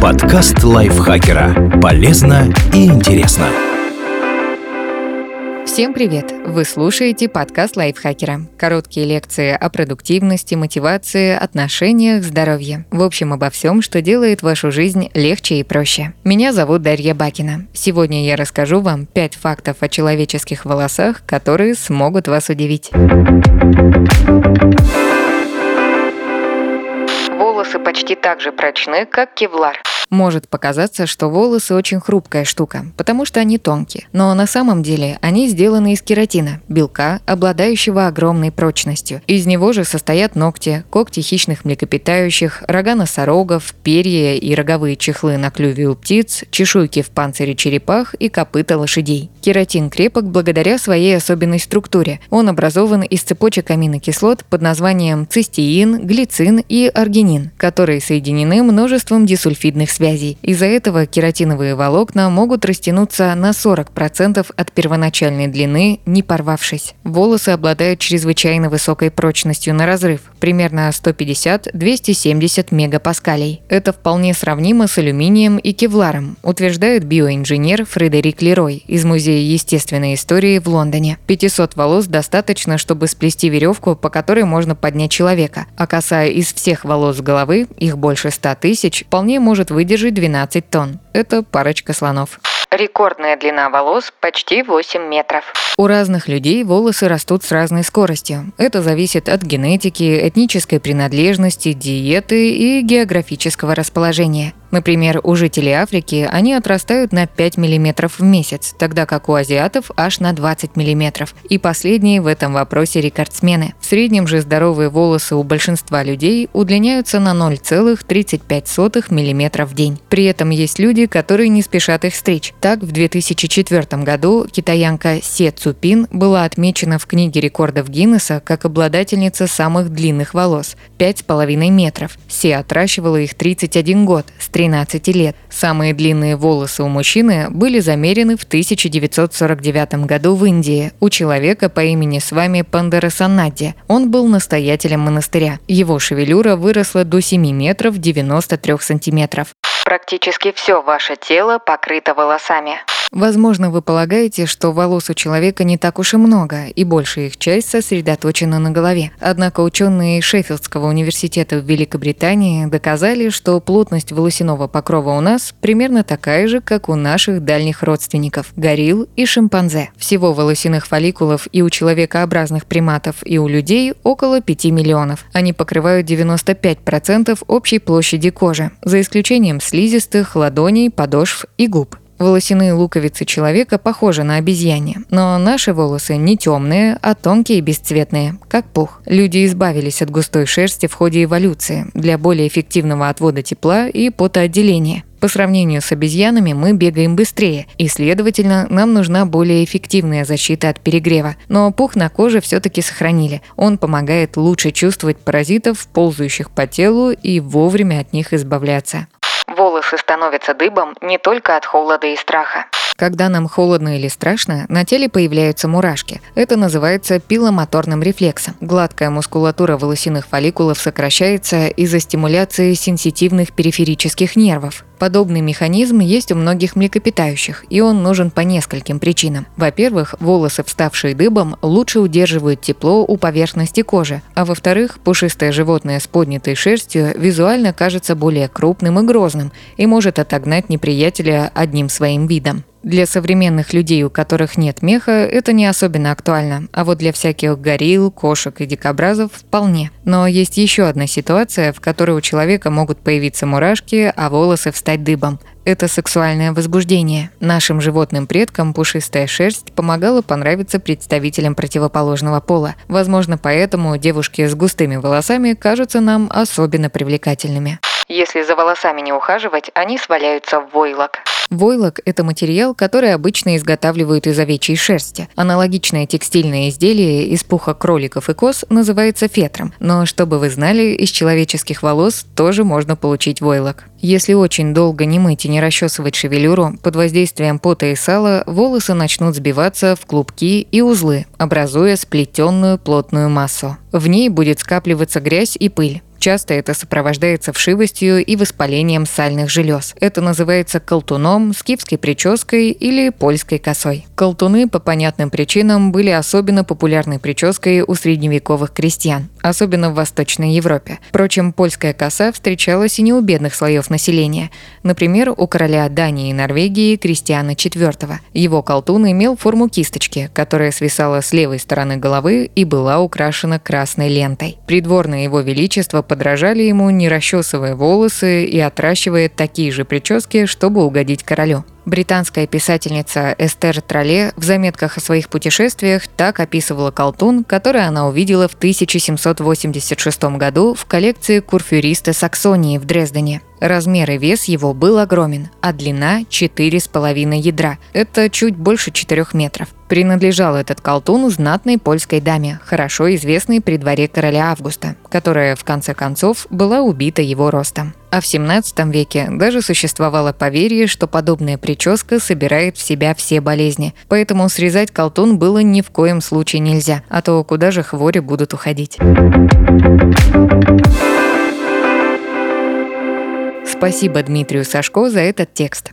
Подкаст лайфхакера. Полезно и интересно. Всем привет! Вы слушаете подкаст лайфхакера. Короткие лекции о продуктивности, мотивации, отношениях, здоровье. В общем, обо всем, что делает вашу жизнь легче и проще. Меня зовут Дарья Бакина. Сегодня я расскажу вам 5 фактов о человеческих волосах, которые смогут вас удивить. Почти так же прочны, как кевлар. Может показаться, что волосы очень хрупкая штука, потому что они тонкие. Но на самом деле они сделаны из кератина, белка, обладающего огромной прочностью. Из него же состоят ногти, когти хищных млекопитающих, рога носорогов, перья и роговые чехлы на клюве у птиц, чешуйки в панцире черепах и копыта лошадей. Кератин крепок благодаря своей особенной структуре. Он образован из цепочек аминокислот под названием цистеин, глицин и аргинин, которые соединены множеством дисульфидных связей. Из-за этого кератиновые волокна могут растянуться на 40% от первоначальной длины, не порвавшись. Волосы обладают чрезвычайно высокой прочностью на разрыв, примерно 150-270 мегапаскалей. Это вполне сравнимо с алюминием и кевларом, утверждает биоинженер Фредерик Лерой из Музея естественной истории в Лондоне. 500 волос достаточно, чтобы сплести веревку, по которой можно поднять человека, а коса из всех волос головы, их больше 100 тысяч, вполне может выдержать выдержит 12 тонн. Это парочка слонов. Рекордная длина волос почти 8 метров. У разных людей волосы растут с разной скоростью. Это зависит от генетики, этнической принадлежности, диеты и географического расположения. Например, у жителей Африки они отрастают на 5 мм в месяц, тогда как у азиатов аж на 20 мм. И последние в этом вопросе рекордсмены. В среднем же здоровые волосы у большинства людей удлиняются на 0,35 мм в день. При этом есть люди, которые не спешат их стричь. Так, в 2004 году китаянка Се Цупин была отмечена в книге рекордов Гиннесса как обладательница самых длинных волос – 5,5 метров. Се отращивала их 31 год, 13 лет. Самые длинные волосы у мужчины были замерены в 1949 году в Индии у человека по имени с вами Пандарасанадди. Он был настоятелем монастыря. Его шевелюра выросла до 7 метров 93 сантиметров. Практически все ваше тело покрыто волосами. Возможно, вы полагаете, что волос у человека не так уж и много, и большая их часть сосредоточена на голове. Однако ученые Шеффилдского университета в Великобритании доказали, что плотность волосяного покрова у нас примерно такая же, как у наших дальних родственников – горилл и шимпанзе. Всего волосяных фолликулов и у человекообразных приматов, и у людей около 5 миллионов. Они покрывают 95% общей площади кожи, за исключением слизистых, ладоней, подошв и губ. Волосяные луковицы человека похожи на обезьяне, но наши волосы не темные, а тонкие и бесцветные, как пух. Люди избавились от густой шерсти в ходе эволюции для более эффективного отвода тепла и потоотделения. По сравнению с обезьянами мы бегаем быстрее, и, следовательно, нам нужна более эффективная защита от перегрева. Но пух на коже все-таки сохранили. Он помогает лучше чувствовать паразитов, ползающих по телу, и вовремя от них избавляться волосы становятся дыбом не только от холода и страха. Когда нам холодно или страшно, на теле появляются мурашки. Это называется пиломоторным рефлексом. Гладкая мускулатура волосяных фолликулов сокращается из-за стимуляции сенситивных периферических нервов. Подобный механизм есть у многих млекопитающих, и он нужен по нескольким причинам. Во-первых, волосы, вставшие дыбом, лучше удерживают тепло у поверхности кожи, а во-вторых, пушистое животное с поднятой шерстью визуально кажется более крупным и грозным и может отогнать неприятеля одним своим видом. Для современных людей, у которых нет меха, это не особенно актуально, а вот для всяких горилл, кошек и дикобразов вполне. Но есть еще одна ситуация, в которой у человека могут появиться мурашки, а волосы встать дыбом. Это сексуальное возбуждение. Нашим животным предкам пушистая шерсть помогала понравиться представителям противоположного пола. Возможно, поэтому девушки с густыми волосами кажутся нам особенно привлекательными. Если за волосами не ухаживать, они сваляются в войлок. Войлок – это материал, который обычно изготавливают из овечьей шерсти. Аналогичное текстильное изделие из пуха кроликов и коз называется фетром. Но, чтобы вы знали, из человеческих волос тоже можно получить войлок. Если очень долго не мыть и не расчесывать шевелюру, под воздействием пота и сала волосы начнут сбиваться в клубки и узлы, образуя сплетенную плотную массу. В ней будет скапливаться грязь и пыль. Часто это сопровождается вшивостью и воспалением сальных желез. Это называется колтуном, скифской прической или польской косой. Колтуны по понятным причинам были особенно популярной прической у средневековых крестьян, особенно в Восточной Европе. Впрочем, польская коса встречалась и не у бедных слоев населения. Например, у короля Дании и Норвегии Кристиана IV. Его колтун имел форму кисточки, которая свисала с левой стороны головы и была украшена красной лентой. Придворное его величество подражали ему, не расчесывая волосы и отращивая такие же прически, чтобы угодить королю. Британская писательница Эстер Тролле в заметках о своих путешествиях так описывала колтун, который она увидела в 1786 году в коллекции курфюриста Саксонии в Дрездене. Размер и вес его был огромен, а длина 4,5 ядра. Это чуть больше 4 метров. Принадлежал этот колтун знатной польской даме, хорошо известной при дворе короля Августа, которая в конце концов была убита его ростом. А в 17 веке даже существовало поверье, что подобная прическа собирает в себя все болезни. Поэтому срезать колтун было ни в коем случае нельзя, а то куда же хвори будут уходить. Спасибо Дмитрию Сашко за этот текст.